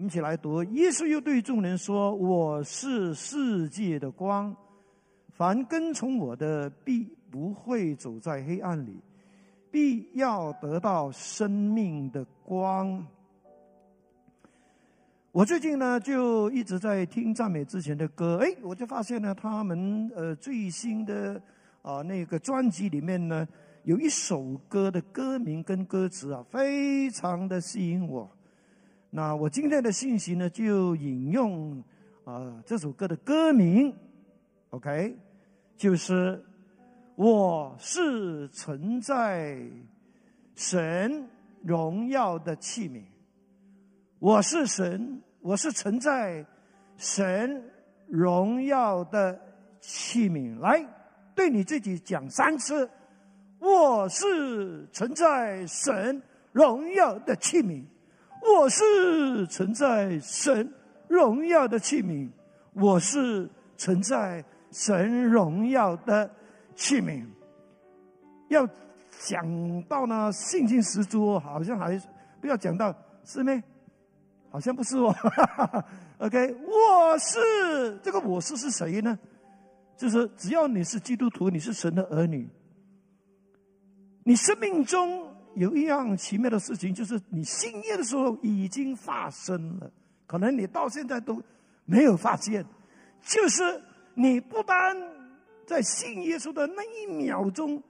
我们一起来读。耶稣又对众人说：“我是世界的光，凡跟从我的，必不会走在黑暗里，必要得到生命的光。”我最近呢，就一直在听赞美之前的歌，哎，我就发现呢，他们呃最新的啊那个专辑里面呢，有一首歌的歌名跟歌词啊，非常的吸引我。那我今天的信息呢，就引用啊这首歌的歌名，OK，就是我是存在神荣耀的器皿，我是神，我是存在神荣耀的器皿。来，对你自己讲三次，我是存在神荣耀的器皿。我是存在神荣耀的器皿，我是存在神荣耀的器皿。要讲到呢，信心十足，好像还不要讲到是没？好像不是哦。OK，我是这个我是是谁呢？就是只要你是基督徒，你是神的儿女，你生命中。有一样奇妙的事情，就是你信耶的时候已经发生了，可能你到现在都没有发现。就是你不单在信耶稣的那一秒钟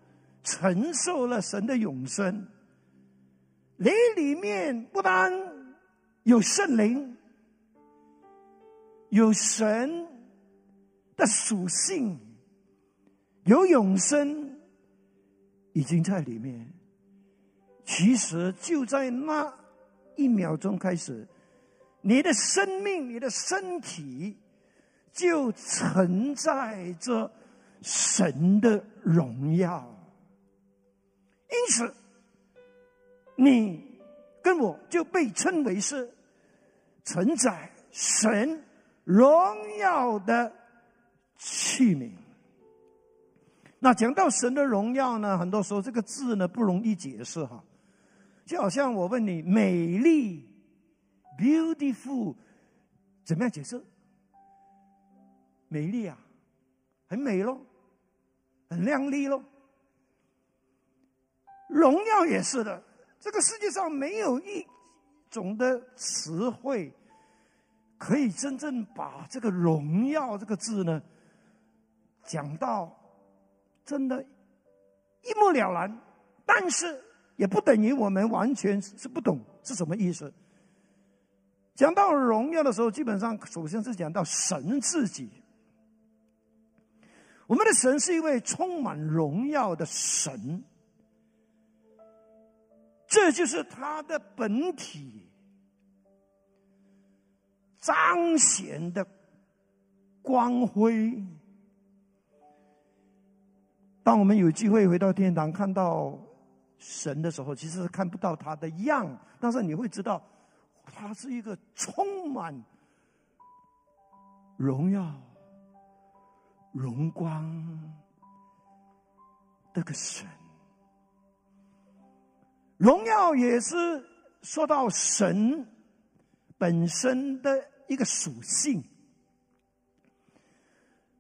承受了神的永生，你里面不单有圣灵，有神的属性，有永生已经在里面。其实就在那一秒钟开始，你的生命、你的身体就存在着神的荣耀。因此，你跟我就被称为是承载神荣耀的器皿。那讲到神的荣耀呢，很多时候这个字呢不容易解释哈。就好像我问你，美丽，beautiful，怎么样解释？美丽啊，很美咯，很亮丽咯。荣耀也是的，这个世界上没有一种的词汇可以真正把这个“荣耀”这个字呢讲到真的，一目了然。但是。也不等于我们完全是不懂是什么意思。讲到荣耀的时候，基本上首先是讲到神自己。我们的神是一位充满荣耀的神，这就是他的本体彰显的光辉。当我们有机会回到天堂，看到。神的时候，其实是看不到他的样，但是你会知道，他是一个充满荣耀、荣光的个神。荣耀也是说到神本身的一个属性。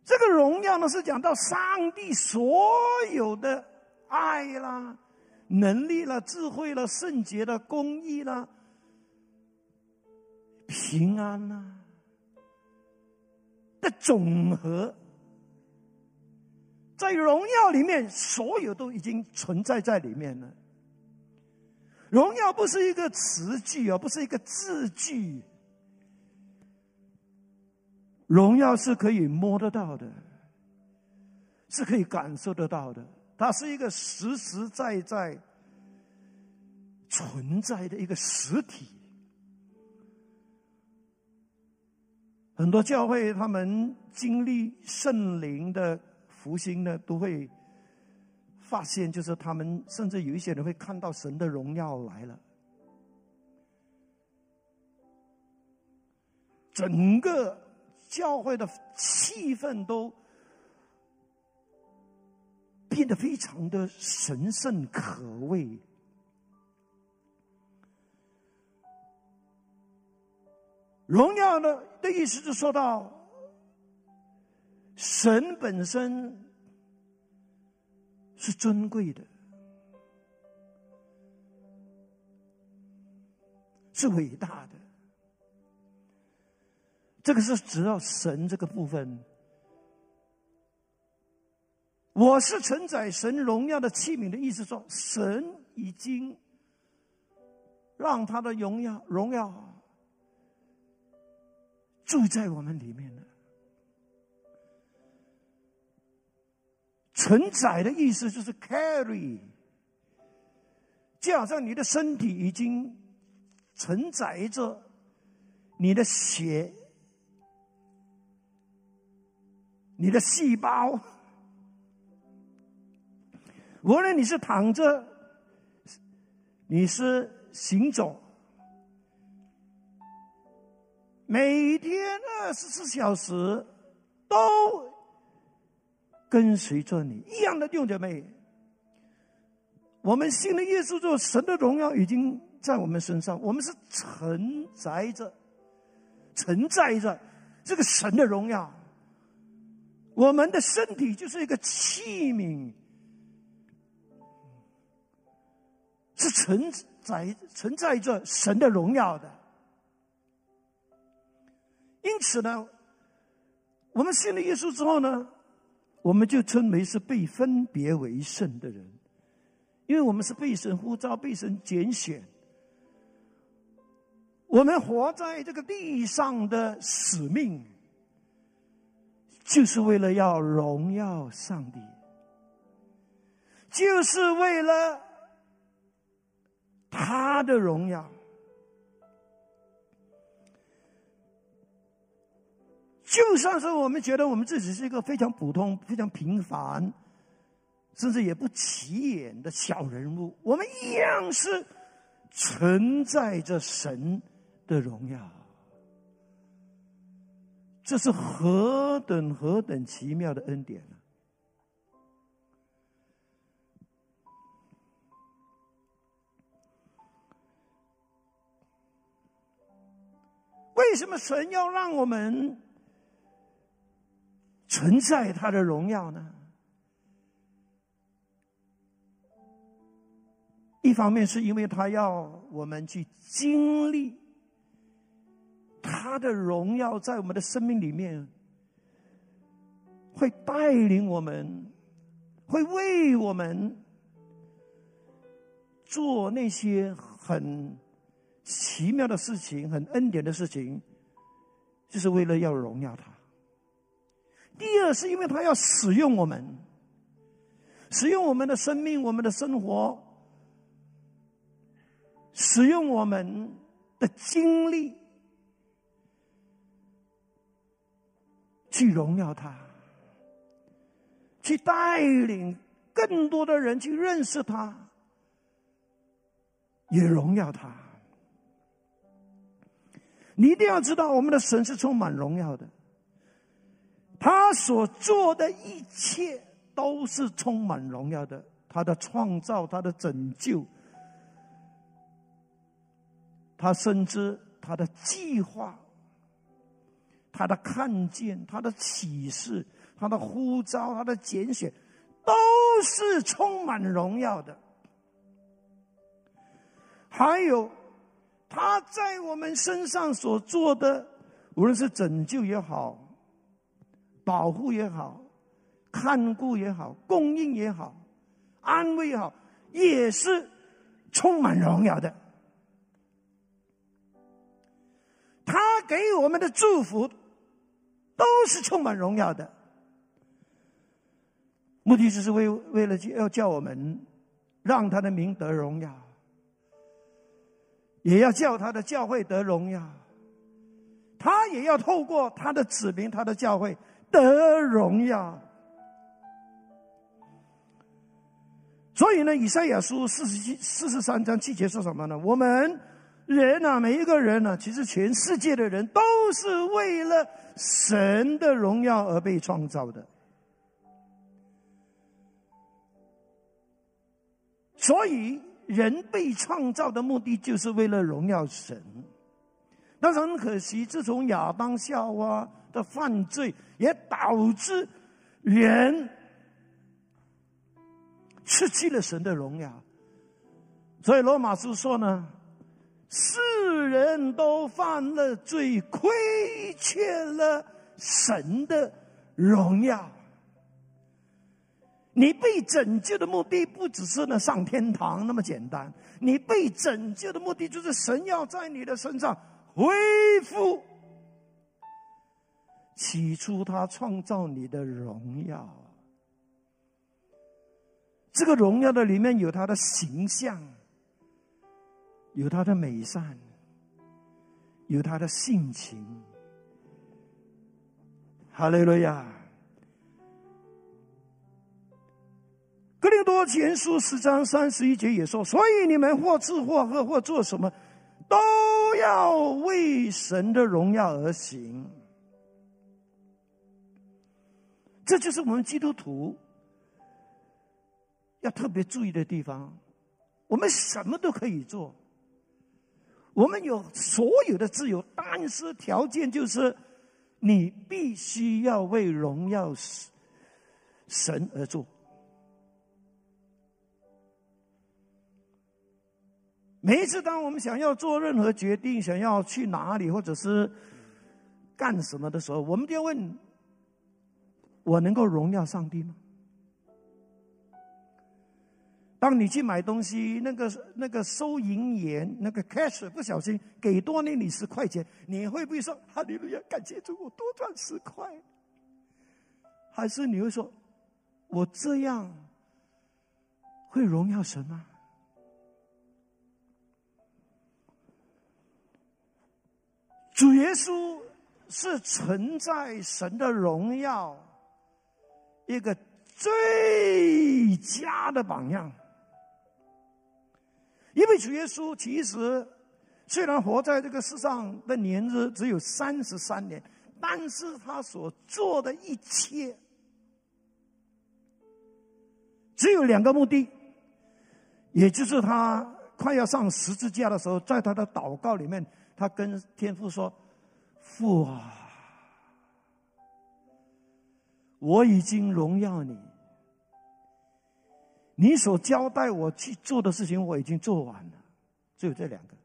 这个荣耀呢，是讲到上帝所有的爱啦。能力了，智慧了，圣洁的公义了，平安呐的总和，在荣耀里面，所有都已经存在在里面了。荣耀不是一个词句啊，不是一个字句，荣耀是可以摸得到的，是可以感受得到的。它是一个实实在在存在的一个实体。很多教会他们经历圣灵的复兴呢，都会发现，就是他们甚至有一些人会看到神的荣耀来了，整个教会的气氛都。变得非常的神圣可畏。荣耀的的意思是说到神本身是尊贵的，是伟大的。这个是只要神这个部分。我是承载神荣耀的器皿的意思，说神已经让他的荣耀荣耀住在我们里面了。承载的意思就是 carry，就好像你的身体已经承载着你的血、你的细胞。无论你是躺着，你是行走，每天二十四小时都跟随着你一样的弟兄姐妹。我们信了耶稣之后，神的荣耀已经在我们身上，我们是承载着、承载着这个神的荣耀。我们的身体就是一个器皿。是存在存在着神的荣耀的，因此呢，我们信了耶稣之后呢，我们就称为是被分别为圣的人，因为我们是被神呼召、被神拣选，我们活在这个地上的使命，就是为了要荣耀上帝，就是为了。他的荣耀，就算是我们觉得我们自己是一个非常普通、非常平凡，甚至也不起眼的小人物，我们一样是存在着神的荣耀。这是何等何等奇妙的恩典！为什么神要让我们存在他的荣耀呢？一方面是因为他要我们去经历他的荣耀，在我们的生命里面会带领我们，会为我们做那些很。奇妙的事情，很恩典的事情，就是为了要荣耀他。第二，是因为他要使用我们，使用我们的生命、我们的生活，使用我们的经历，去荣耀他，去带领更多的人去认识他，也荣耀他。你一定要知道，我们的神是充满荣耀的。他所做的一切都是充满荣耀的。他的创造，他的拯救，他甚至他的计划，他的看见，他的启示，他的呼召，他的拣选，都是充满荣耀的。还有。他在我们身上所做的，无论是拯救也好，保护也好，看顾也好，供应也好，安慰也好，也是充满荣耀的。他给我们的祝福，都是充满荣耀的。目的就是为为了要叫我们，让他的名得荣耀。也要叫他的教会得荣耀，他也要透过他的子民、他的教会得荣耀。所以呢，以赛亚书四十七、四十三章七节说什么呢？我们人啊，每一个人呢，其实全世界的人都是为了神的荣耀而被创造的。所以。人被创造的目的就是为了荣耀神，但是很可惜，自从亚当夏娃的犯罪，也导致人失去了神的荣耀。所以罗马书说呢，世人都犯了罪，亏欠了神的荣耀。你被拯救的目的不只是呢上天堂那么简单，你被拯救的目的就是神要在你的身上恢复起初他创造你的荣耀。这个荣耀的里面有他的形象，有他的美善，有他的性情。哈利路亚。格林多前书十章三十一节也说：“所以你们或吃或喝或做什么，都要为神的荣耀而行。”这就是我们基督徒要特别注意的地方。我们什么都可以做，我们有所有的自由，但是条件就是你必须要为荣耀神而做。每一次，当我们想要做任何决定，想要去哪里，或者是干什么的时候，我们就要问：我能够荣耀上帝吗？当你去买东西，那个那个收银员那个 cash 不小心给多了你十块钱，你会不会说：“哈利路亚，感谢主，我多赚十块？”还是你会说：“我这样会荣耀神吗？”主耶稣是存在神的荣耀一个最佳的榜样，因为主耶稣其实虽然活在这个世上的年日只有三十三年，但是他所做的一切只有两个目的，也就是他快要上十字架的时候，在他的祷告里面。他跟天父说：“父啊，我已经荣耀你，你所交代我去做的事情，我已经做完了，只有这两个。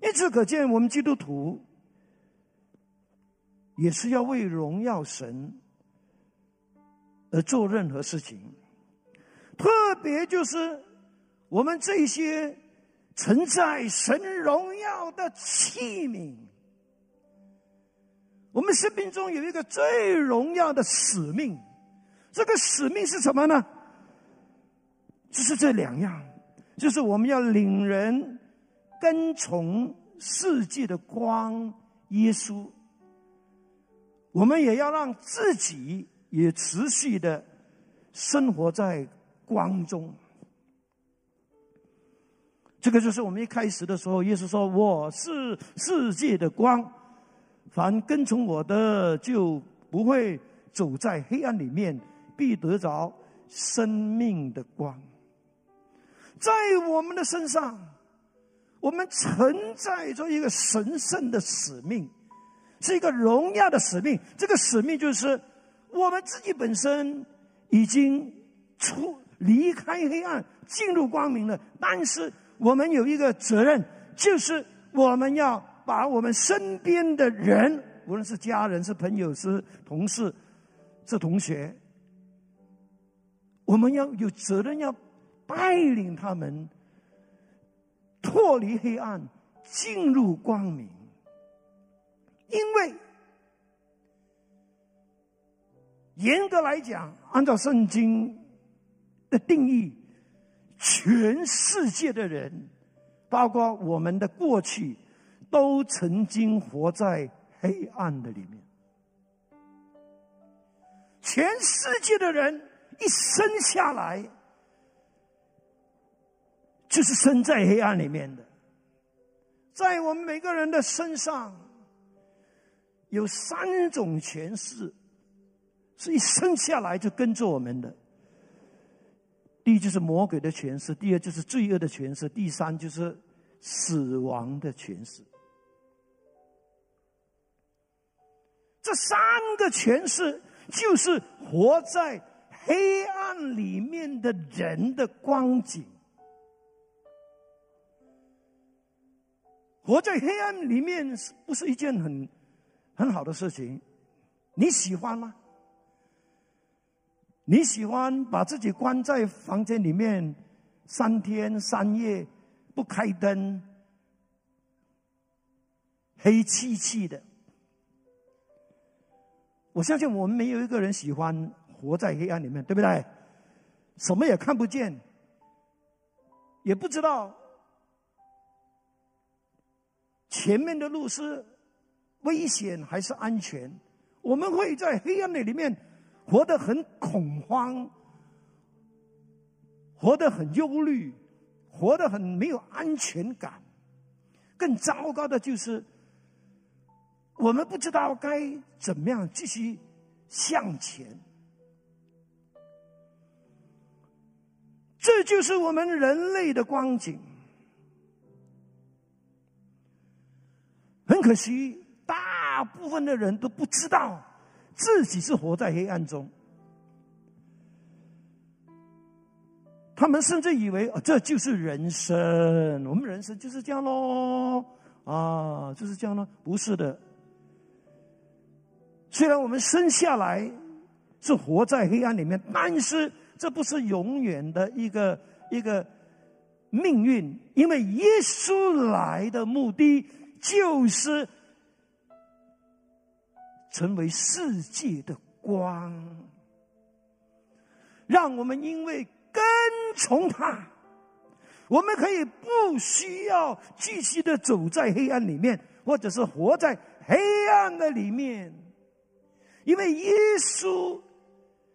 因此可见，我们基督徒也是要为荣耀神而做任何事情，特别就是我们这些。”存在神荣耀的器皿，我们生命中有一个最荣耀的使命。这个使命是什么呢？就是这两样，就是我们要领人跟从世界的光耶稣，我们也要让自己也持续的生活在光中。这个就是我们一开始的时候，耶稣说：“我是世界的光，凡跟从我的，就不会走在黑暗里面，必得着生命的光。”在我们的身上，我们承载着一个神圣的使命，是一个荣耀的使命。这个使命就是我们自己本身已经出离开黑暗，进入光明了，但是。我们有一个责任，就是我们要把我们身边的人，无论是家人、是朋友、是同事、是同学，我们要有责任要带领他们脱离黑暗，进入光明。因为严格来讲，按照圣经的定义。全世界的人，包括我们的过去，都曾经活在黑暗的里面。全世界的人一生下来，就是生在黑暗里面的。在我们每个人的身上，有三种权势，是一生下来就跟着我们的。第一就是魔鬼的权势，第二就是罪恶的权势，第三就是死亡的权势。这三个权势就是活在黑暗里面的人的光景。活在黑暗里面是不是一件很很好的事情？你喜欢吗？你喜欢把自己关在房间里面三天三夜不开灯，黑漆漆的？我相信我们没有一个人喜欢活在黑暗里面，对不对？什么也看不见，也不知道。前面的路是危险还是安全？我们会在黑暗的里面活得很恐慌，活得很忧虑，活得很没有安全感。更糟糕的就是，我们不知道该怎么样继续向前。这就是我们人类的光景。很可惜，大部分的人都不知道自己是活在黑暗中。他们甚至以为这就是人生，我们人生就是这样喽，啊，就是这样喽。不是的，虽然我们生下来是活在黑暗里面，但是这不是永远的一个一个命运，因为耶稣来的目的。就是成为世界的光，让我们因为跟从他，我们可以不需要继续的走在黑暗里面，或者是活在黑暗的里面，因为耶稣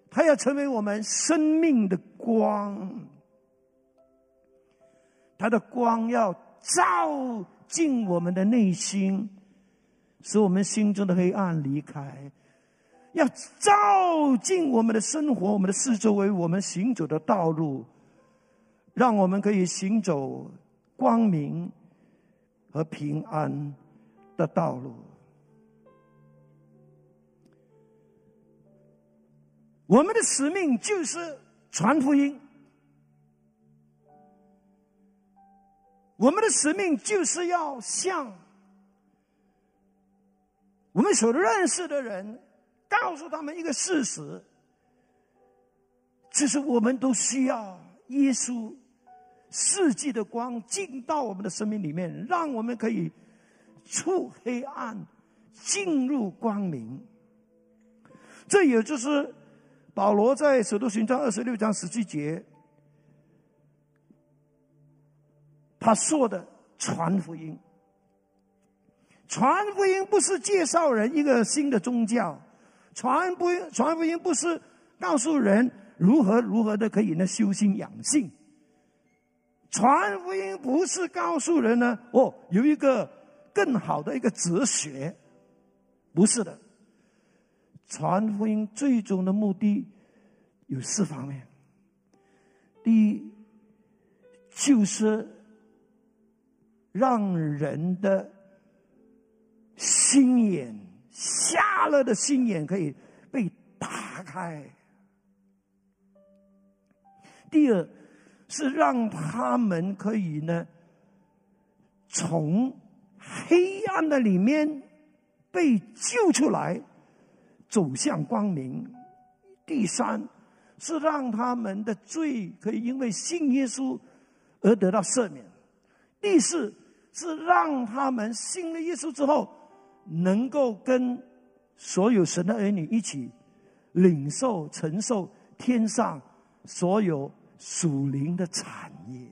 他要成为我们生命的光，他的光要照。进我们的内心，使我们心中的黑暗离开；要照进我们的生活，我们的四周围，我们行走的道路，让我们可以行走光明和平安的道路。我们的使命就是传福音。我们的使命就是要向我们所认识的人，告诉他们一个事实：，就是我们都需要耶稣世纪的光进到我们的生命里面，让我们可以出黑暗，进入光明。这也就是保罗在《使徒行传》二十六章十七节。他说的传福音，传福音不是介绍人一个新的宗教，传福音传福音不是告诉人如何如何的可以呢修心养性，传福音不是告诉人呢哦有一个更好的一个哲学，不是的，传福音最终的目的有四方面，第一就是。让人的心眼瞎了的心眼可以被打开。第二是让他们可以呢，从黑暗的里面被救出来，走向光明。第三是让他们的罪可以因为信耶稣而得到赦免。第四。是让他们信了耶稣之后，能够跟所有神的儿女一起领受、承受天上所有属灵的产业。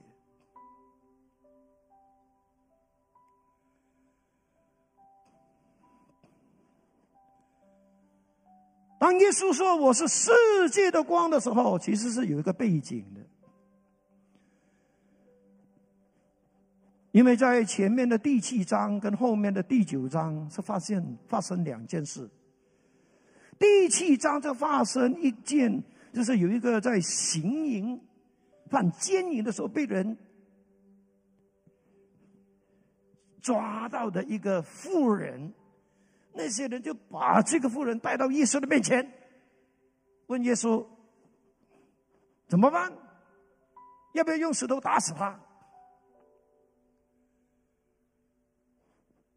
当耶稣说我是世界的光的时候，其实是有一个背景的。因为在前面的第七章跟后面的第九章是发现发生两件事。第七章就发生一件，就是有一个在行淫、犯奸淫的时候被人抓到的一个妇人，那些人就把这个妇人带到耶稣的面前，问耶稣怎么办？要不要用石头打死他？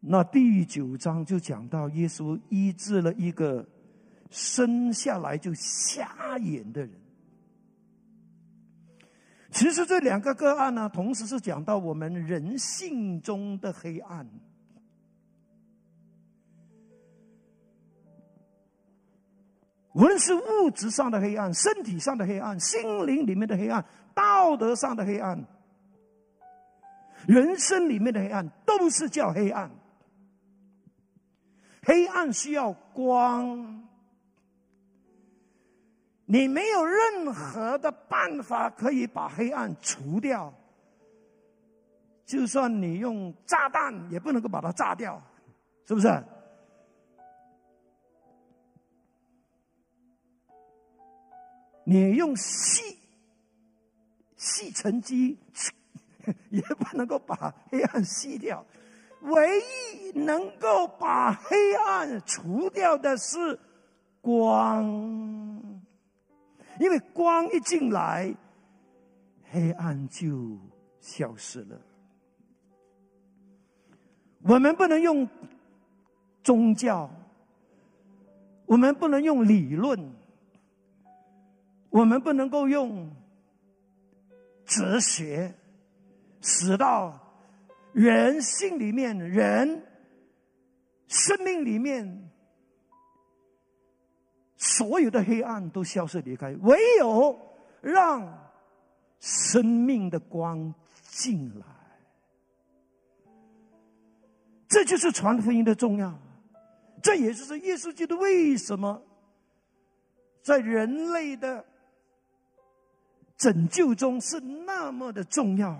那第九章就讲到耶稣医治了一个生下来就瞎眼的人。其实这两个个案呢，同时是讲到我们人性中的黑暗。无论是物质上的黑暗、身体上的黑暗、心灵里面的黑暗、道德上的黑暗、人生里面的黑暗，都是叫黑暗。黑暗需要光，你没有任何的办法可以把黑暗除掉，就算你用炸弹也不能够把它炸掉，是不是？你用吸吸尘机 也不能够把黑暗吸掉，唯一能够把黑暗除掉的是光，因为光一进来，黑暗就消失了。我们不能用宗教，我们不能用理论。我们不能够用哲学使到人性里面、人生命里面所有的黑暗都消失离开，唯有让生命的光进来，这就是传福音的重要。这也就是耶稣基督为什么在人类的。拯救中是那么的重要。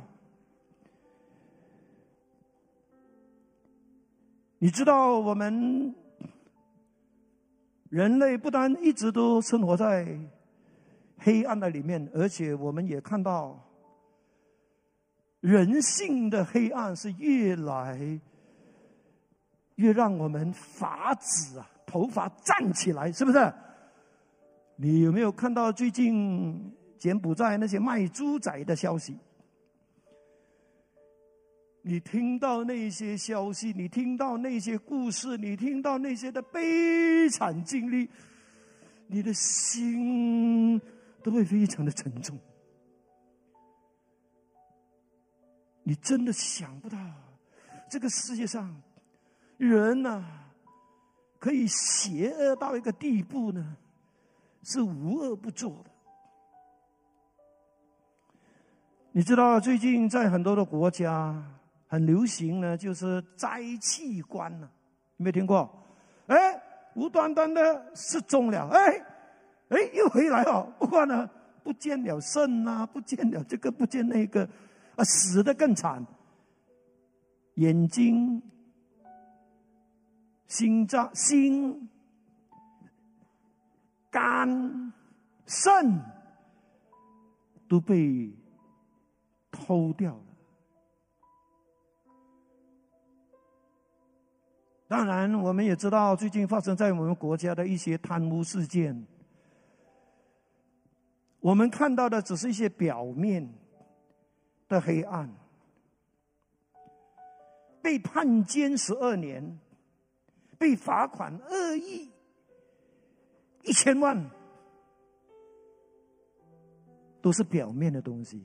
你知道，我们人类不单一直都生活在黑暗的里面，而且我们也看到人性的黑暗是越来越让我们发指啊，头发站起来，是不是？你有没有看到最近？柬埔寨那些卖猪仔的消息，你听到那些消息，你听到那些故事，你听到那些的悲惨经历，你的心都会非常的沉重。你真的想不到，这个世界上人呐，可以邪恶到一个地步呢，是无恶不作的。你知道最近在很多的国家很流行呢，就是摘器官呢，没听过？哎，无端端的失踪了，哎，哎，又回来了，不过呢，不见了肾啊，不见了这个，不见那个，啊，死的更惨，眼睛、心脏、心、肝、肾都被。偷掉了。当然，我们也知道最近发生在我们国家的一些贪污事件。我们看到的只是一些表面的黑暗。被判监十二年，被罚款二亿一千万，都是表面的东西。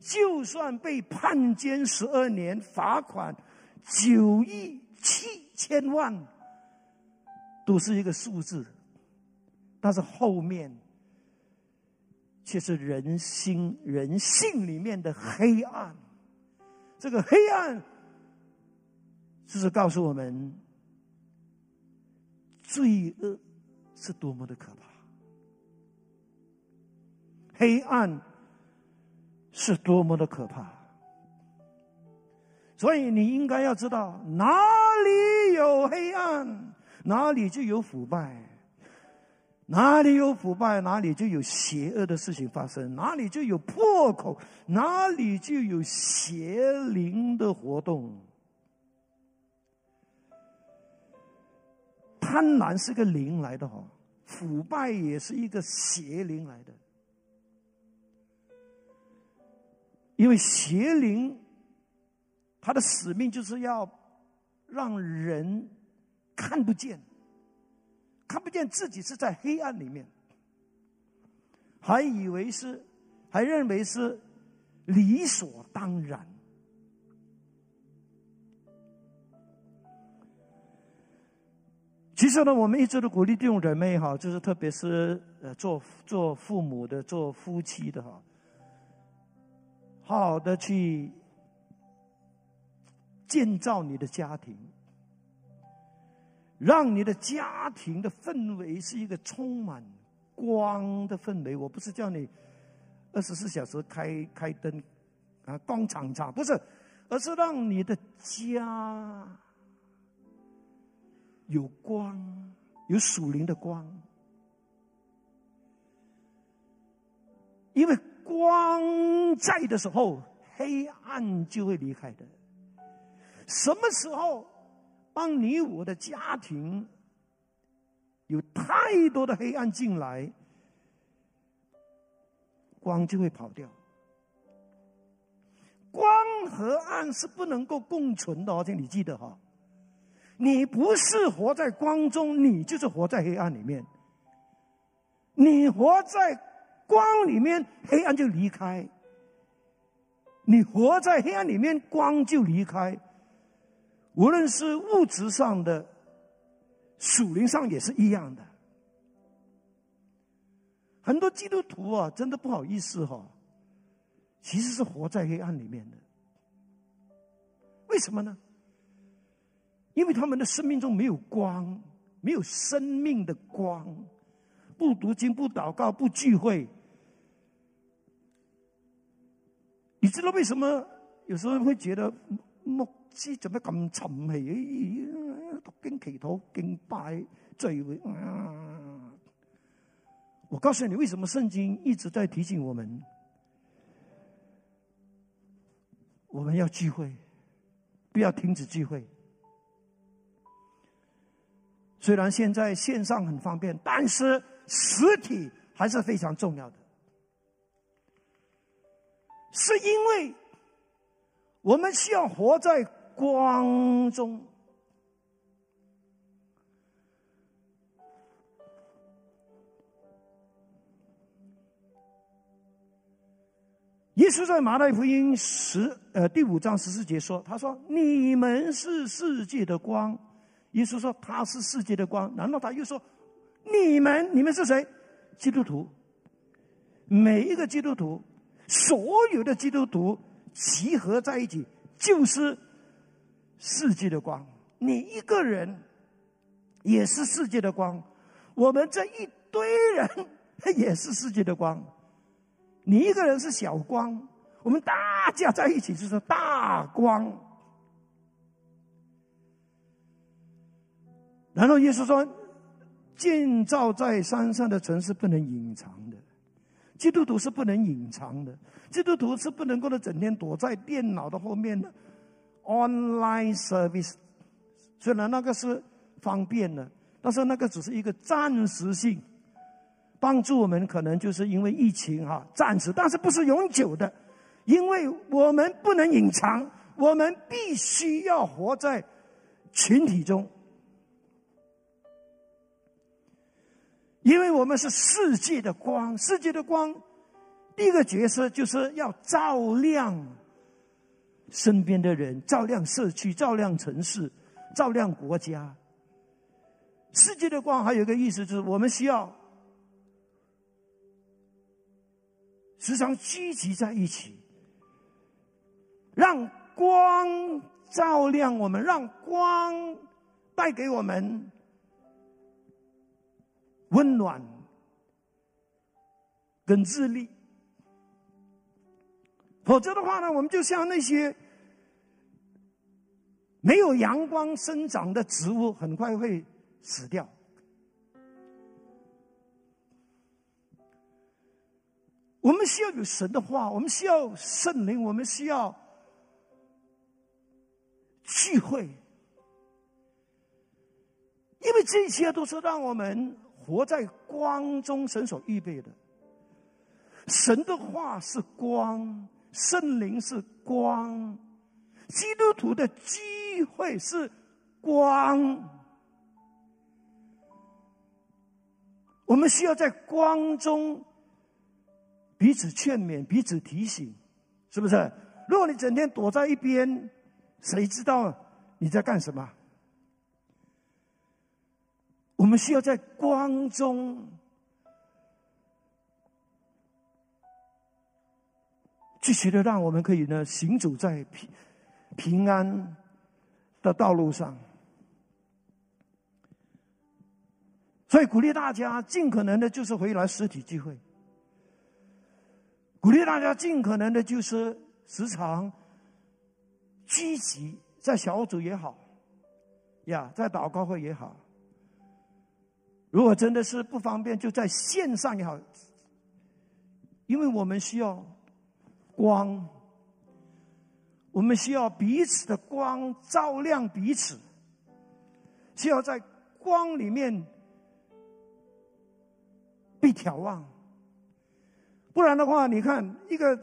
就算被判监十二年，罚款九亿七千万，都是一个数字，但是后面却是人心人性里面的黑暗。这个黑暗，就是告诉我们，罪恶是多么的可怕，黑暗。是多么的可怕！所以你应该要知道，哪里有黑暗，哪里就有腐败；哪里有腐败，哪里就有邪恶的事情发生；哪里就有破口，哪里就有邪灵的活动。贪婪是个灵来的哈，腐败也是一个邪灵来的。因为邪灵，他的使命就是要让人看不见，看不见自己是在黑暗里面，还以为是，还认为是理所当然。其实呢，我们一直都鼓励弟兄姊妹哈，就是特别是呃做做父母的、做夫妻的哈，好好的去建造你的家庭，让你的家庭的氛围是一个充满光的氛围。我不是叫你二十四小时开开灯啊，光场场不是，而是让你的家。有光，有属灵的光，因为光在的时候，黑暗就会离开的。什么时候，当你我的家庭有太多的黑暗进来，光就会跑掉。光和暗是不能够共存的，而且你记得哈。你不是活在光中，你就是活在黑暗里面。你活在光里面，黑暗就离开；你活在黑暗里面，光就离开。无论是物质上的、属灵上也是一样的。很多基督徒啊，真的不好意思哈，其实是活在黑暗里面的。为什么呢？因为他们的生命中没有光，没有生命的光，不读经、不祷告、不聚会，你知道为什么有时候会觉得牧师怎么咁沉气？读经祈祷敬拜聚会啊！我告诉你，为什么圣经一直在提醒我们，我们要聚会，不要停止聚会。虽然现在线上很方便，但是实体还是非常重要的。是因为我们需要活在光中。耶稣在马太福音十呃第五章十四节说：“他说你们是世界的光。”耶稣说他是世界的光，难道他又说你们你们是谁？基督徒，每一个基督徒，所有的基督徒集合在一起就是世界的光。你一个人也是世界的光，我们这一堆人 也是世界的光。你一个人是小光，我们大家在一起就是大光。然后耶稣说：“建造在山上的城市不能隐藏的，基督徒是不能隐藏的，基督徒是不能够的整天躲在电脑的后面的 online service。虽然那个是方便的，但是那个只是一个暂时性帮助我们，可能就是因为疫情哈暂时，但是不是永久的，因为我们不能隐藏，我们必须要活在群体中。”因为我们是世界的光，世界的光，第一个角色就是要照亮身边的人，照亮社区，照亮城市，照亮国家。世界的光还有一个意思，就是我们需要时常聚集在一起，让光照亮我们，让光带给我们。温暖跟智力，否则的话呢，我们就像那些没有阳光生长的植物，很快会死掉。我们需要有神的话，我们需要圣灵，我们需要聚会。因为这些都是让我们活在光中，神所预备的。神的话是光，圣灵是光，基督徒的机会是光。我们需要在光中彼此劝勉、彼此提醒，是不是？如果你整天躲在一边，谁知道你在干什么？我们需要在光中。继续的，让我们可以呢行走在平安的道路上。所以鼓励大家尽可能的，就是回来实体聚会。鼓励大家尽可能的，就是时常积极在小组也好，呀，在祷告会也好。如果真的是不方便，就在线上也好，因为我们需要。光，我们需要彼此的光照亮彼此，需要在光里面被眺望。不然的话，你看一个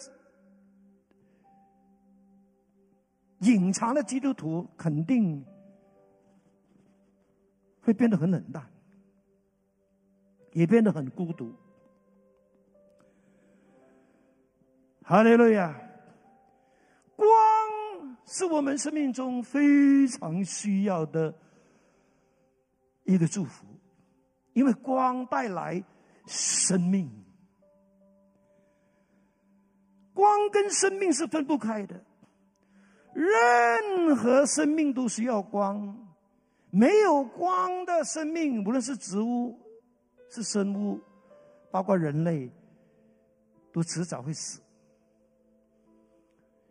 隐藏的基督徒，肯定会变得很冷淡，也变得很孤独。哈利路亚！光是我们生命中非常需要的一个祝福，因为光带来生命。光跟生命是分不开的，任何生命都需要光。没有光的生命，无论是植物、是生物，包括人类，都迟早会死。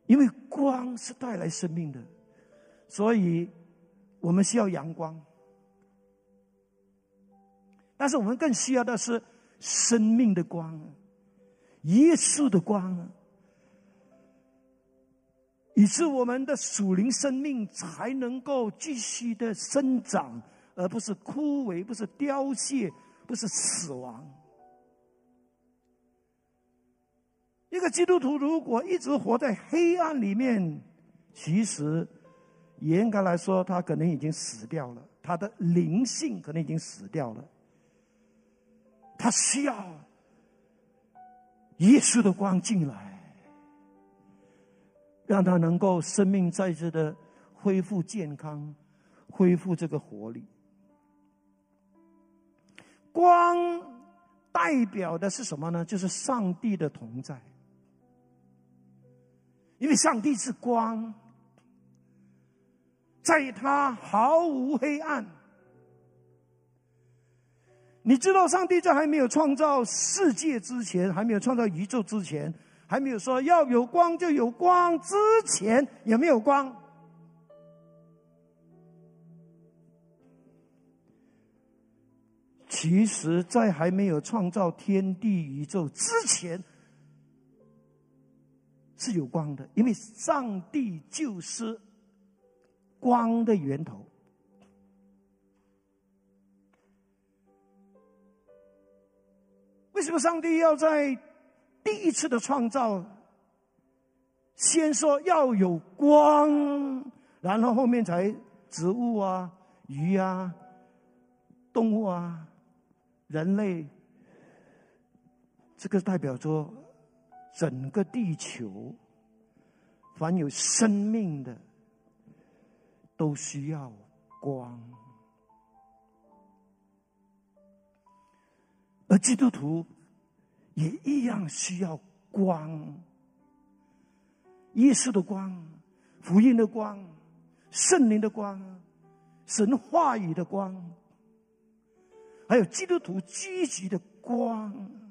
因为光是带来生命的，所以我们需要阳光。但是我们更需要的是生命的光，耶稣的光，以致我们的属灵生命才能够继续的生长，而不是枯萎，不是凋谢，不是死亡。一个基督徒如果一直活在黑暗里面，其实严格来说，他可能已经死掉了，他的灵性可能已经死掉了。他需要耶稣的光进来，让他能够生命再次的恢复健康，恢复这个活力。光代表的是什么呢？就是上帝的同在。因为上帝是光，在他毫无黑暗。你知道，上帝在还没有创造世界之前，还没有创造宇宙之前，还没有说要有光就有光之前，有没有光？其实，在还没有创造天地宇宙之前。是有光的，因为上帝就是光的源头。为什么上帝要在第一次的创造先说要有光，然后后面才植物啊、鱼啊、动物啊、人类？这个代表着。整个地球，凡有生命的，都需要光，而基督徒也一样需要光。耶稣的光、福音的光、圣灵的光、神话语的光，还有基督徒积极的光。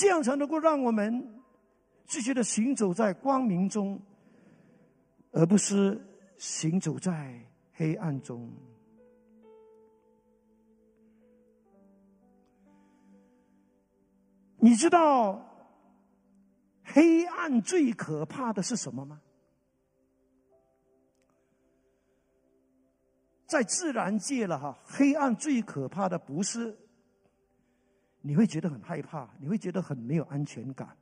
这样才能够让我们继续的行走在光明中，而不是行走在黑暗中。你知道黑暗最可怕的是什么吗？在自然界了哈，黑暗最可怕的不是你会觉得很害怕，你会觉得很没有安全感，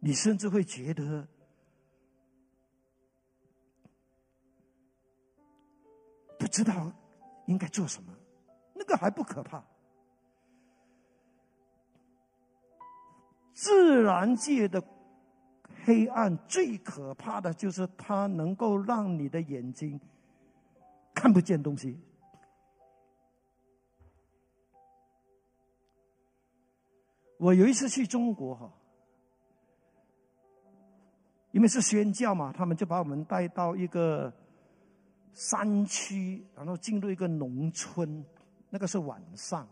你甚至会觉得不知道应该做什么，那个还不可怕。自然界的。黑暗最可怕的就是它能够让你的眼睛看不见东西。我有一次去中国哈，因为是宣教嘛，他们就把我们带到一个山区，然后进入一个农村，那个是晚上。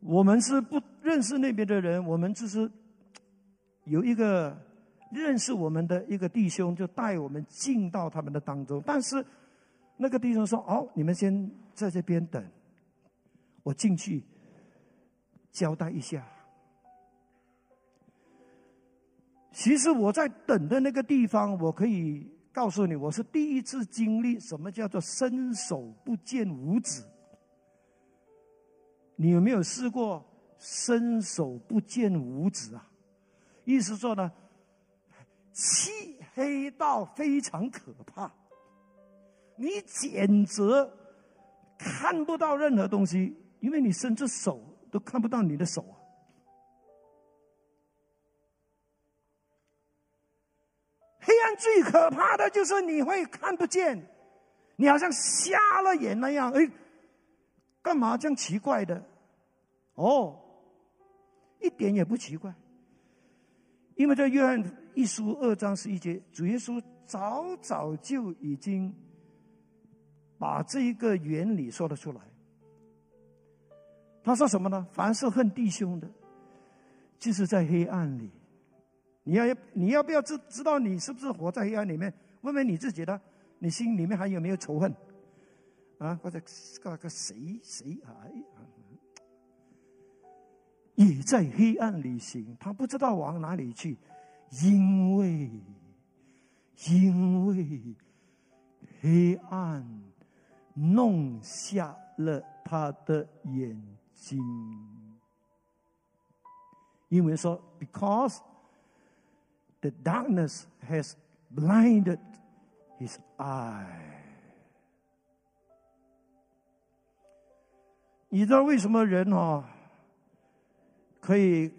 我们是不认识那边的人，我们只是有一个认识我们的一个弟兄，就带我们进到他们的当中。但是那个弟兄说：“哦，你们先在这边等，我进去交代一下。”其实我在等的那个地方，我可以告诉你，我是第一次经历什么叫做伸手不见五指。你有没有试过伸手不见五指啊？意思说呢，漆黑到非常可怕，你简直看不到任何东西，因为你伸着手都看不到你的手啊。黑暗最可怕的就是你会看不见，你好像瞎了眼那样，哎。干嘛这样奇怪的？哦，一点也不奇怪，因为在约翰一书二章十一节，主耶稣早早就已经把这一个原理说了出来。他说什么呢？凡是恨弟兄的，就是在黑暗里。你要你要不要知知道你是不是活在黑暗里面？问问你自己的，你心里面还有没有仇恨？啊，或者个个谁谁啊？也在黑暗里行，他不知道往哪里去，因为因为黑暗弄瞎了他的眼心。因为说，because the darkness has blinded his eye。你知道为什么人哦可以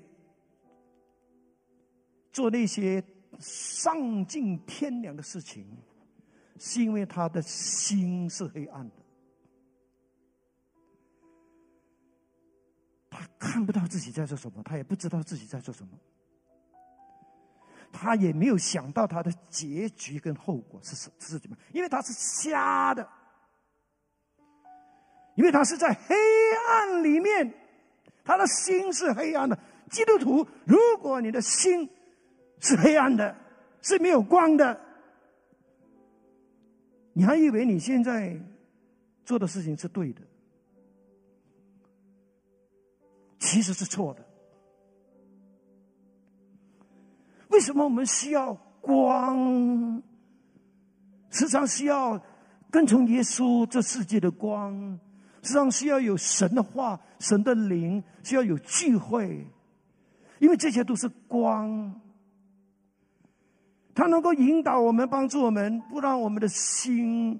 做那些丧尽天良的事情？是因为他的心是黑暗的，他看不到自己在做什么，他也不知道自己在做什么，他也没有想到他的结局跟后果是什是什么，因为他是瞎的。因为他是在黑暗里面，他的心是黑暗的。基督徒，如果你的心是黑暗的，是没有光的，你还以为你现在做的事情是对的，其实是错的。为什么我们需要光？时常需要跟从耶稣这世界的光。时常需要有神的话、神的灵，需要有聚会，因为这些都是光，它能够引导我们、帮助我们，不让我们的心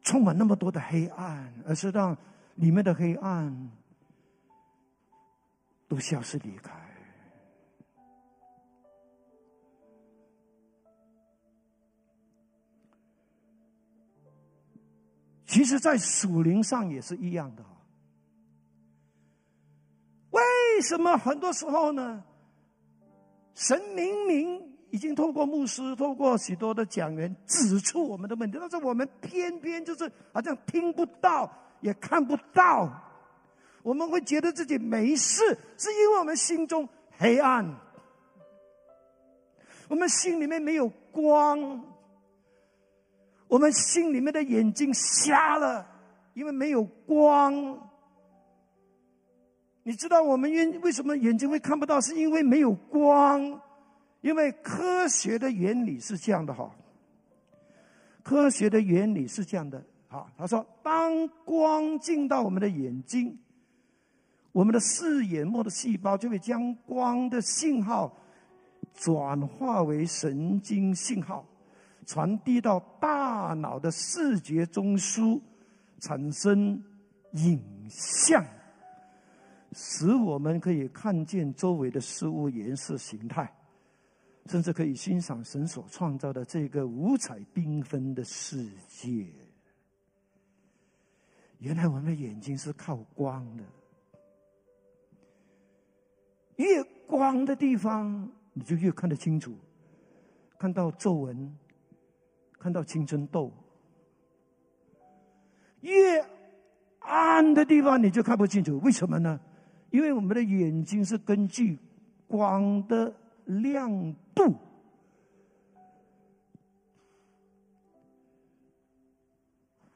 充满那么多的黑暗，而是让里面的黑暗都消失离开。其实，在属灵上也是一样的。为什么很多时候呢？神明明已经透过牧师、透过许多的讲员指出我们的问题，但是我们偏偏就是好像听不到，也看不到。我们会觉得自己没事，是因为我们心中黑暗，我们心里面没有光。我们心里面的眼睛瞎了，因为没有光。你知道我们因为什么眼睛会看不到？是因为没有光，因为科学的原理是这样的哈，科学的原理是这样的啊。他说，当光进到我们的眼睛，我们的视眼膜的细胞就会将光的信号转化为神经信号，传递到大脑的视觉中枢，产生影像，使我们可以看见周围的事物颜色形态。甚至可以欣赏神所创造的这个五彩缤纷的世界。原来我们的眼睛是靠光的，越光的地方，你就越看得清楚，看到皱纹，看到青春痘；越暗的地方，你就看不清楚。为什么呢？因为我们的眼睛是根据光的。亮度，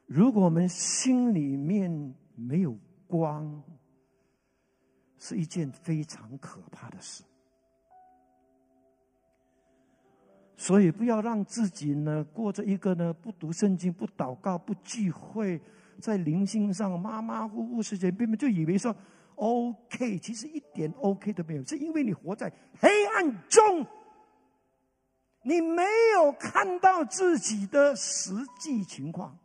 如果我们心里面没有光，是一件非常可怕的事。所以，不要让自己呢过着一个呢不读圣经、不祷告、不聚会，在灵性上马马虎虎，时间根本就以为说。OK，其实一点 OK 都没有，是因为你活在黑暗中，你没有看到自己的实际情况。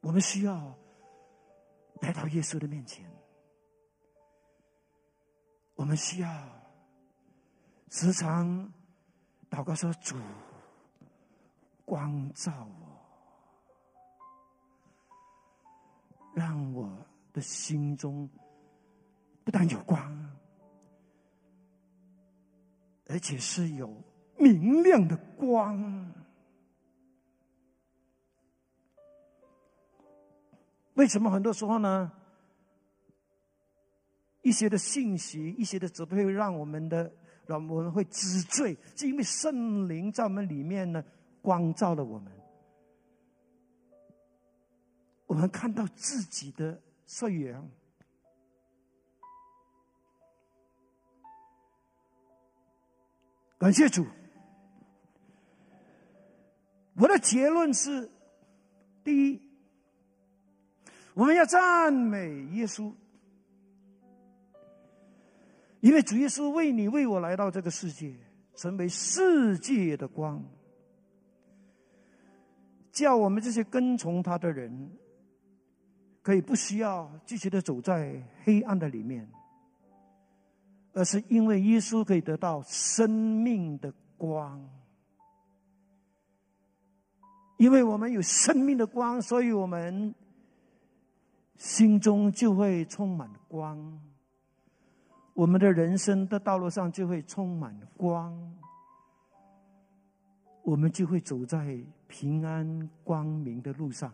我们需要来到耶稣的面前，我们需要时常祷告说：“主，光照我。”让我的心中不但有光，而且是有明亮的光。为什么很多时候呢？一些的信息，一些的责备，会让我们的让我们会知罪，是因为圣灵在我们里面呢，光照了我们。我们看到自己的衰员，感谢主。我的结论是：第一，我们要赞美耶稣，因为主耶稣为你为我来到这个世界，成为世界的光，叫我们这些跟从他的人。可以不需要继续的走在黑暗的里面，而是因为耶稣可以得到生命的光，因为我们有生命的光，所以我们心中就会充满光，我们的人生的道路上就会充满光，我们就会走在平安光明的路上。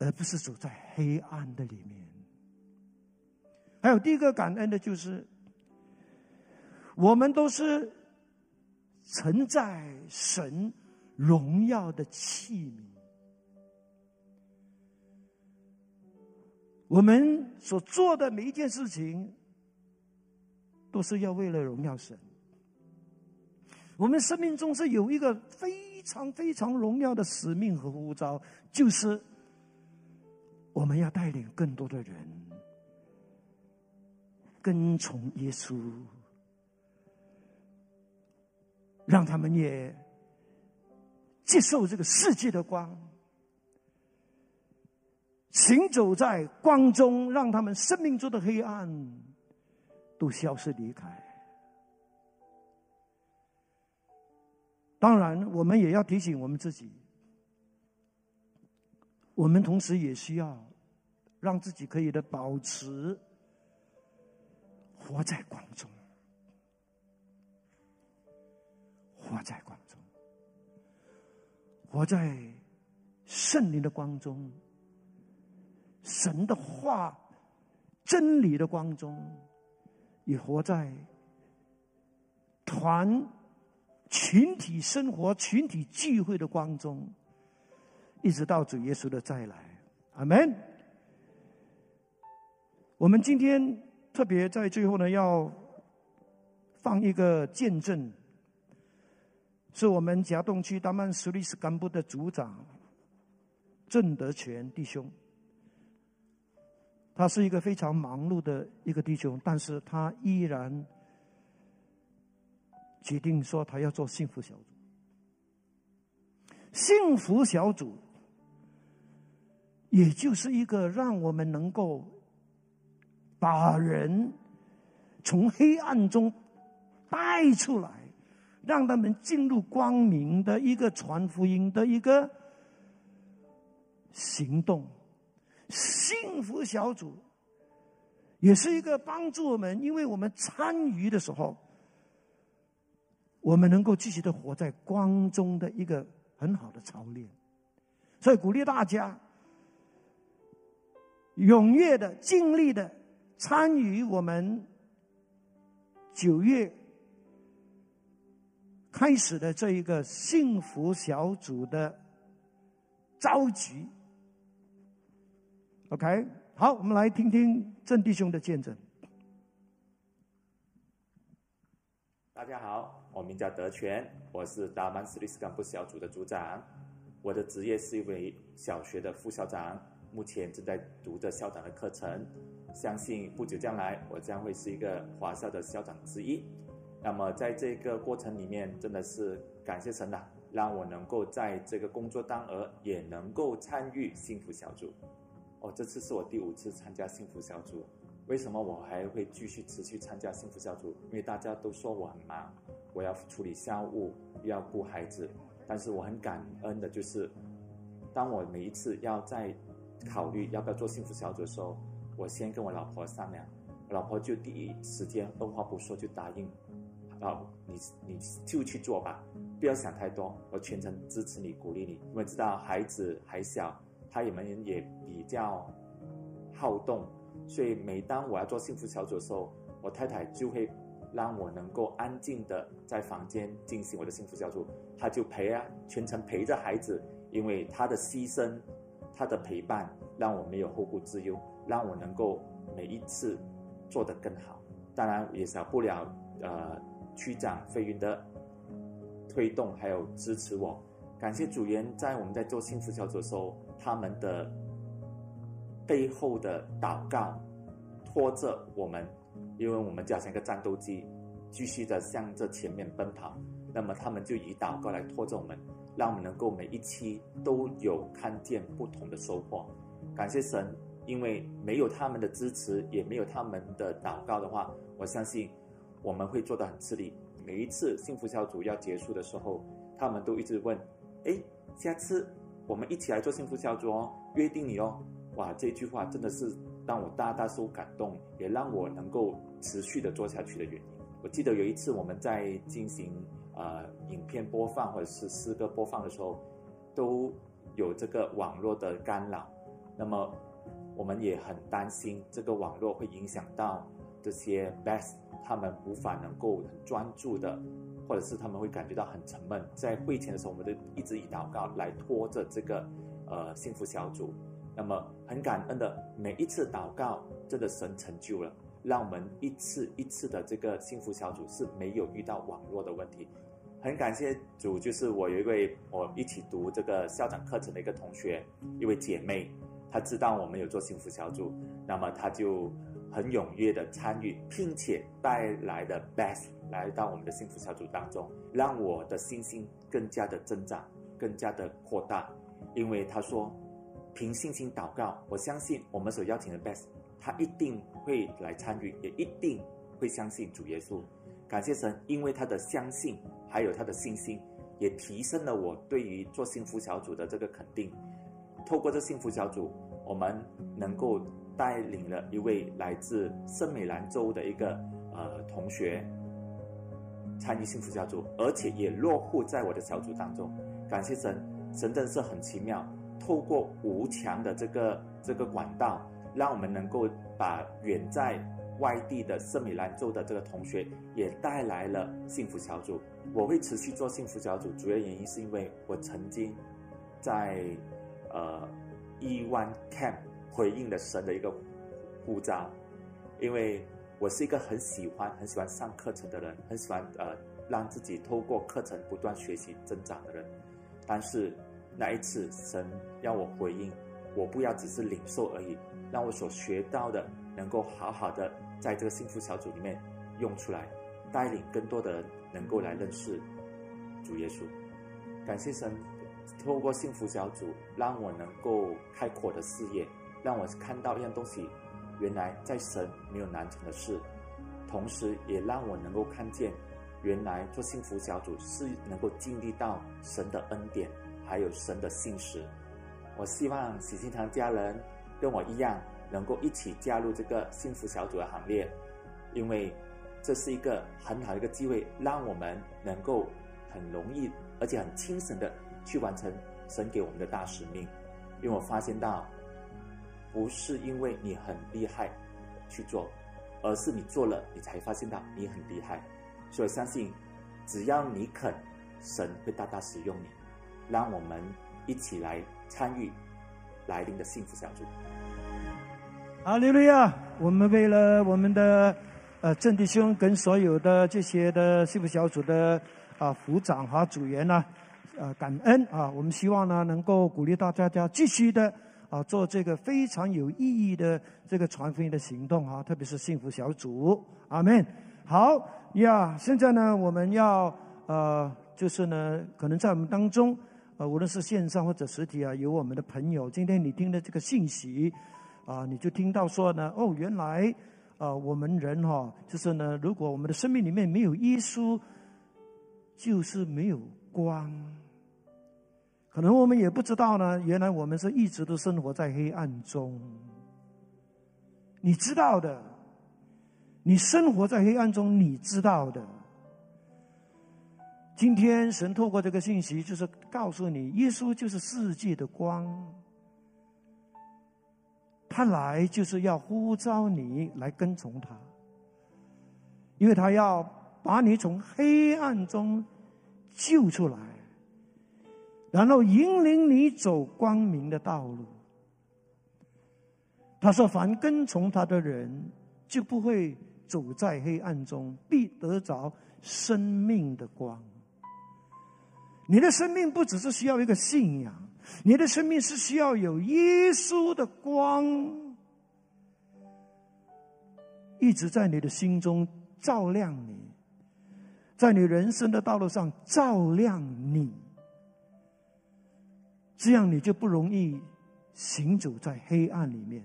而不是走在黑暗的里面。还有第一个感恩的就是，我们都是承载神荣耀的器皿。我们所做的每一件事情，都是要为了荣耀神。我们生命中是有一个非常非常荣耀的使命和呼召，就是。我们要带领更多的人跟从耶稣，让他们也接受这个世界的光，行走在光中，让他们生命中的黑暗都消失离开。当然，我们也要提醒我们自己。我们同时也需要让自己可以的保持活在光中，活在光中，活在圣灵的光中，神的话、真理的光中，也活在团群体生活、群体聚会的光中。一直到主耶稣的再来，阿门。我们今天特别在最后呢，要放一个见证，是我们甲洞区达曼苏利斯干部的组长郑德全弟兄。他是一个非常忙碌的一个弟兄，但是他依然决定说他要做幸福小组。幸福小组，也就是一个让我们能够把人从黑暗中带出来，让他们进入光明的一个传福音的一个行动。幸福小组也是一个帮助我们，因为我们参与的时候，我们能够继续的活在光中的一个很好的操练。所以鼓励大家踊跃的、尽力的参与我们九月开始的这一个幸福小组的召集。OK，好，我们来听听郑弟兄的见证。大家好，我名叫德全，我是达曼斯利斯干部小组的组长。我的职业是一位小学的副校长，目前正在读着校长的课程。相信不久将来，我将会是一个华校的校长之一。那么在这个过程里面，真的是感谢神呐，让我能够在这个工作当儿也能够参与幸福小组。哦，这次是我第五次参加幸福小组。为什么我还会继续持续参加幸福小组？因为大家都说我很忙，我要处理家务，要顾孩子。但是我很感恩的就是，当我每一次要在考虑要不要做幸福小组的时候，我先跟我老婆商量，老婆就第一时间二话不说就答应，啊，你你就去做吧，不要想太多，我全程支持你，鼓励你。因为知道孩子还小。他们也比较好动，所以每当我要做幸福小组的时候，我太太就会让我能够安静的在房间进行我的幸福小组，她就陪啊，全程陪着孩子，因为她的牺牲，她的陪伴，让我没有后顾之忧，让我能够每一次做得更好。当然也少不了呃区长飞云的推动还有支持我，感谢组员在我们在做幸福小组的时候。他们的背后的祷告拖着我们，因为我们就好像一个战斗机，继续的向着前面奔跑。那么他们就以祷告来拖着我们，让我们能够每一期都有看见不同的收获。感谢神，因为没有他们的支持，也没有他们的祷告的话，我相信我们会做得很吃力。每一次幸福小组要结束的时候，他们都一直问：“哎，下次？”我们一起来做幸福小组哦，约定你哦。哇，这句话真的是让我大大受感动，也让我能够持续的做下去的原因。我记得有一次我们在进行呃影片播放或者是诗歌播放的时候，都有这个网络的干扰，那么我们也很担心这个网络会影响到这些 best，他们无法能够很专注的。或者是他们会感觉到很沉闷，在会前的时候，我们都一直以祷告来拖着这个呃幸福小组。那么很感恩的，每一次祷告，真的神成就了，让我们一次一次的这个幸福小组是没有遇到网络的问题。很感谢主，就是我有一位我一起读这个校长课程的一个同学，一位姐妹，她知道我们有做幸福小组，那么她就。很踊跃的参与，并且带来的 best 来到我们的幸福小组当中，让我的信心更加的增长，更加的扩大。因为他说，凭信心祷告，我相信我们所邀请的 best，他一定会来参与，也一定会相信主耶稣。感谢神，因为他的相信，还有他的信心，也提升了我对于做幸福小组的这个肯定。透过这幸福小组，我们能够。带领了一位来自圣美兰州的一个呃同学参与幸福小组，而且也落户在我的小组当中。感谢神，神真是很奇妙，透过无墙的这个这个管道，让我们能够把远在外地的圣美兰州的这个同学也带来了幸福小组。我会持续做幸福小组，主要原因是因为我曾经在呃亿万 camp。回应了神的一个呼召，因为我是一个很喜欢很喜欢上课程的人，很喜欢呃让自己透过课程不断学习增长的人。但是那一次，神要我回应，我不要只是领受而已，让我所学到的能够好好的在这个幸福小组里面用出来，带领更多的人能够来认识主耶稣。感谢神，透过幸福小组，让我能够开阔的视野，让我看到一样东西。原来在神没有难成的事，同时也让我能够看见，原来做幸福小组是能够经历到神的恩典，还有神的信实。我希望喜心堂家人跟我一样，能够一起加入这个幸福小组的行列，因为这是一个很好的一个机会，让我们能够很容易而且很轻省的去完成神给我们的大使命。因为我发现到。不是因为你很厉害去做，而是你做了，你才发现到你很厉害。所以相信，只要你肯，神会大大使用你。让我们一起来参与来临的幸福小组。阿利路亚！我们为了我们的呃正弟兄跟所有的这些的幸福小组的啊副长和组员呢，呃感恩啊！我们希望呢能够鼓励大家家继续的。啊，做这个非常有意义的这个传福音的行动啊，特别是幸福小组，阿门。好呀，现在呢，我们要呃，就是呢，可能在我们当中，呃，无论是线上或者实体啊，有我们的朋友，今天你听的这个信息啊，你就听到说呢，哦，原来啊，我们人哈，就是呢，如果我们的生命里面没有耶稣，就是没有光。可能我们也不知道呢，原来我们是一直都生活在黑暗中。你知道的，你生活在黑暗中，你知道的。今天神透过这个信息，就是告诉你，耶稣就是世界的光，他来就是要呼召你来跟从他，因为他要把你从黑暗中救出来。然后引领你走光明的道路。他说：“凡跟从他的人，就不会走在黑暗中，必得着生命的光。你的生命不只是需要一个信仰，你的生命是需要有耶稣的光，一直在你的心中照亮你，在你人生的道路上照亮你。”这样你就不容易行走在黑暗里面。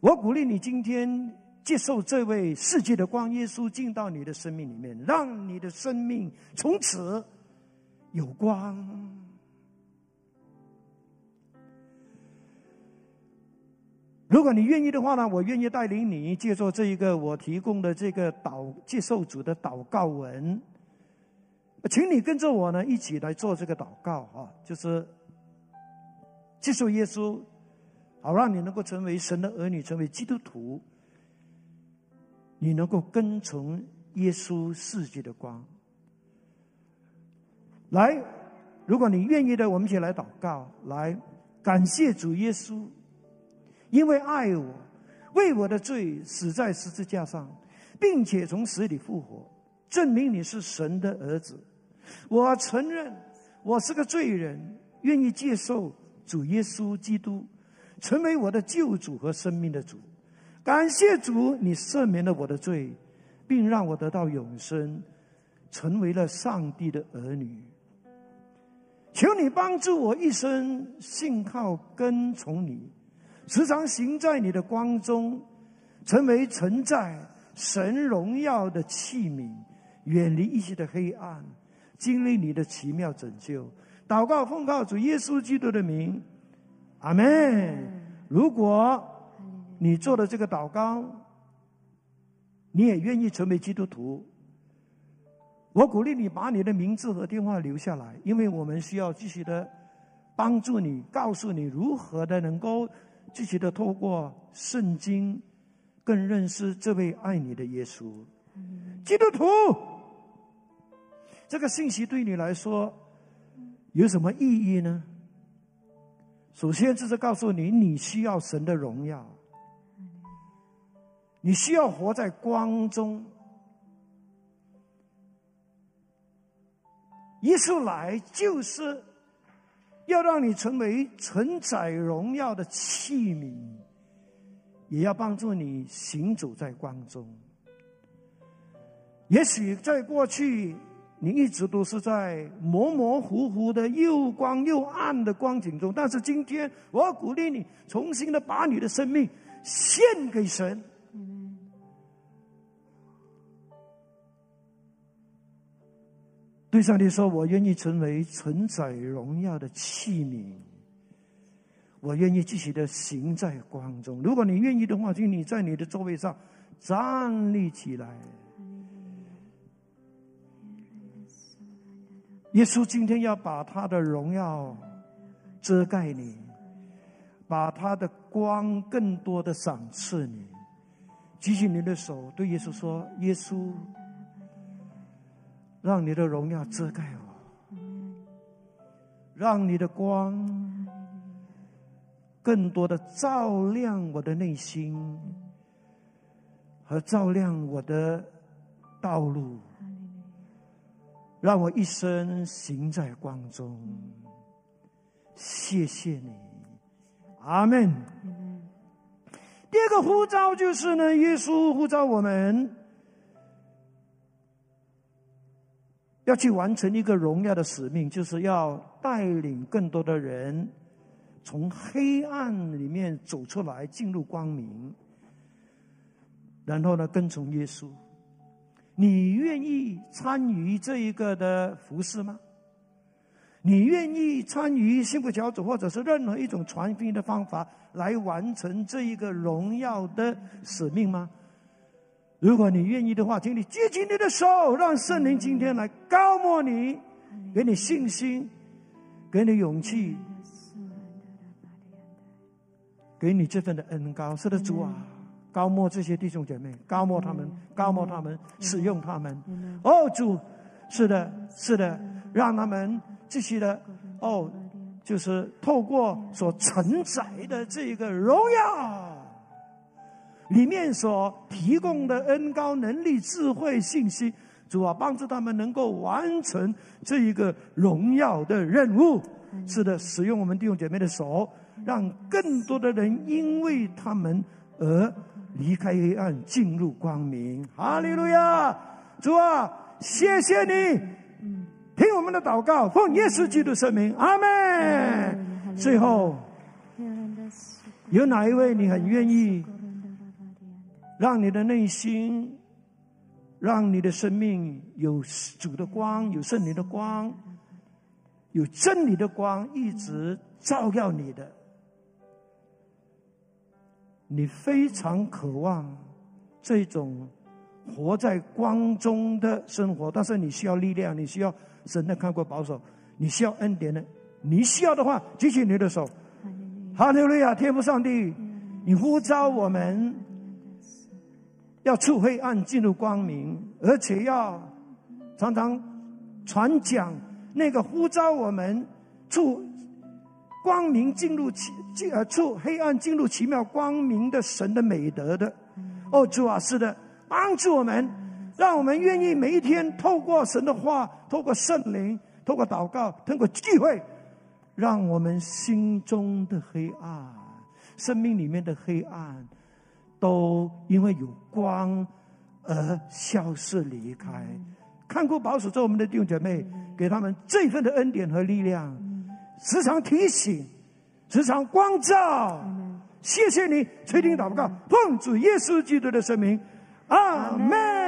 我鼓励你今天接受这位世界的光耶稣进到你的生命里面，让你的生命从此有光。如果你愿意的话呢，我愿意带领你接受这一个我提供的这个祷接受主的祷告文。请你跟着我呢，一起来做这个祷告啊！就是接受耶稣，好让你能够成为神的儿女，成为基督徒。你能够跟从耶稣世界的光。来，如果你愿意的，我们一起来祷告，来感谢主耶稣，因为爱我，为我的罪死在十字架上，并且从死里复活，证明你是神的儿子。我承认我是个罪人，愿意接受主耶稣基督成为我的救主和生命的主。感谢主，你赦免了我的罪，并让我得到永生，成为了上帝的儿女。求你帮助我一生信靠跟从你，时常行在你的光中，成为存在神荣耀的器皿，远离一切的黑暗。经历你的奇妙拯救，祷告奉告主耶稣基督的名，阿门。如果你做了这个祷告，你也愿意成为基督徒，我鼓励你把你的名字和电话留下来，因为我们需要继续的帮助你，告诉你如何的能够继续的透过圣经更认识这位爱你的耶稣，基督徒。这个信息对你来说有什么意义呢？首先，就是告诉你，你需要神的荣耀。你需要活在光中。耶稣来就是要让你成为承载荣耀的器皿，也要帮助你行走在光中。也许在过去，你一直都是在模模糊糊的又光又暗的光景中，但是今天，我要鼓励你，重新的把你的生命献给神。对上帝说：“我愿意成为承载荣耀的器皿，我愿意继续的行在光中。如果你愿意的话，请你在你的座位上站立起来。耶稣今天要把他的荣耀遮盖你，把他的光更多的赏赐你。举起你的手，对耶稣说：‘耶稣。’”让你的荣耀遮盖我，让你的光更多的照亮我的内心，和照亮我的道路，让我一生行在光中。谢谢你，阿门。第二个呼召就是呢，耶稣呼召我们。要去完成一个荣耀的使命，就是要带领更多的人从黑暗里面走出来，进入光明，然后呢，跟从耶稣。你愿意参与这一个的服饰吗？你愿意参与幸福小组，或者是任何一种传福音的方法，来完成这一个荣耀的使命吗？如果你愿意的话，请你举起你的手，让圣灵今天来高抹你，给你信心，给你勇气，给你这份的恩高。是的，主啊，高抹这些弟兄姐妹，高抹他们，高抹他们，使用他们。哦，主，是的，是的，让他们继续的，哦，就是透过所承载的这个荣耀。里面所提供的恩高能力、智慧、信息，主啊，帮助他们能够完成这一个荣耀的任务。是的，使用我们弟兄姐妹的手，让更多的人因为他们而离开黑暗，进入光明。哈利路亚！主啊，谢谢你，听我们的祷告，奉耶稣基督圣名，阿门。最后，有哪一位你很愿意？让你的内心，让你的生命有主的光，有圣灵的光，有真理的光，一直照耀你的。你非常渴望这种活在光中的生活，但是你需要力量，你需要神的看过保守，你需要恩典的。你需要的话，举起你的手。哈利路亚，天父上帝，你呼召我们。要出黑暗进入光明，而且要常常传讲那个呼召我们出光明进入奇进呃出黑暗进入奇妙光明的神的美德的。哦，主啊，是的，帮助我们，让我们愿意每一天透过神的话，透过圣灵，透过祷告，通过聚会，让我们心中的黑暗，生命里面的黑暗。都因为有光而消失离开，看过保守着我们的弟兄姐妹，给他们这份的恩典和力量，时常提醒，时常光照。谢谢你垂听祷告，奉主耶稣基督的圣名，阿门。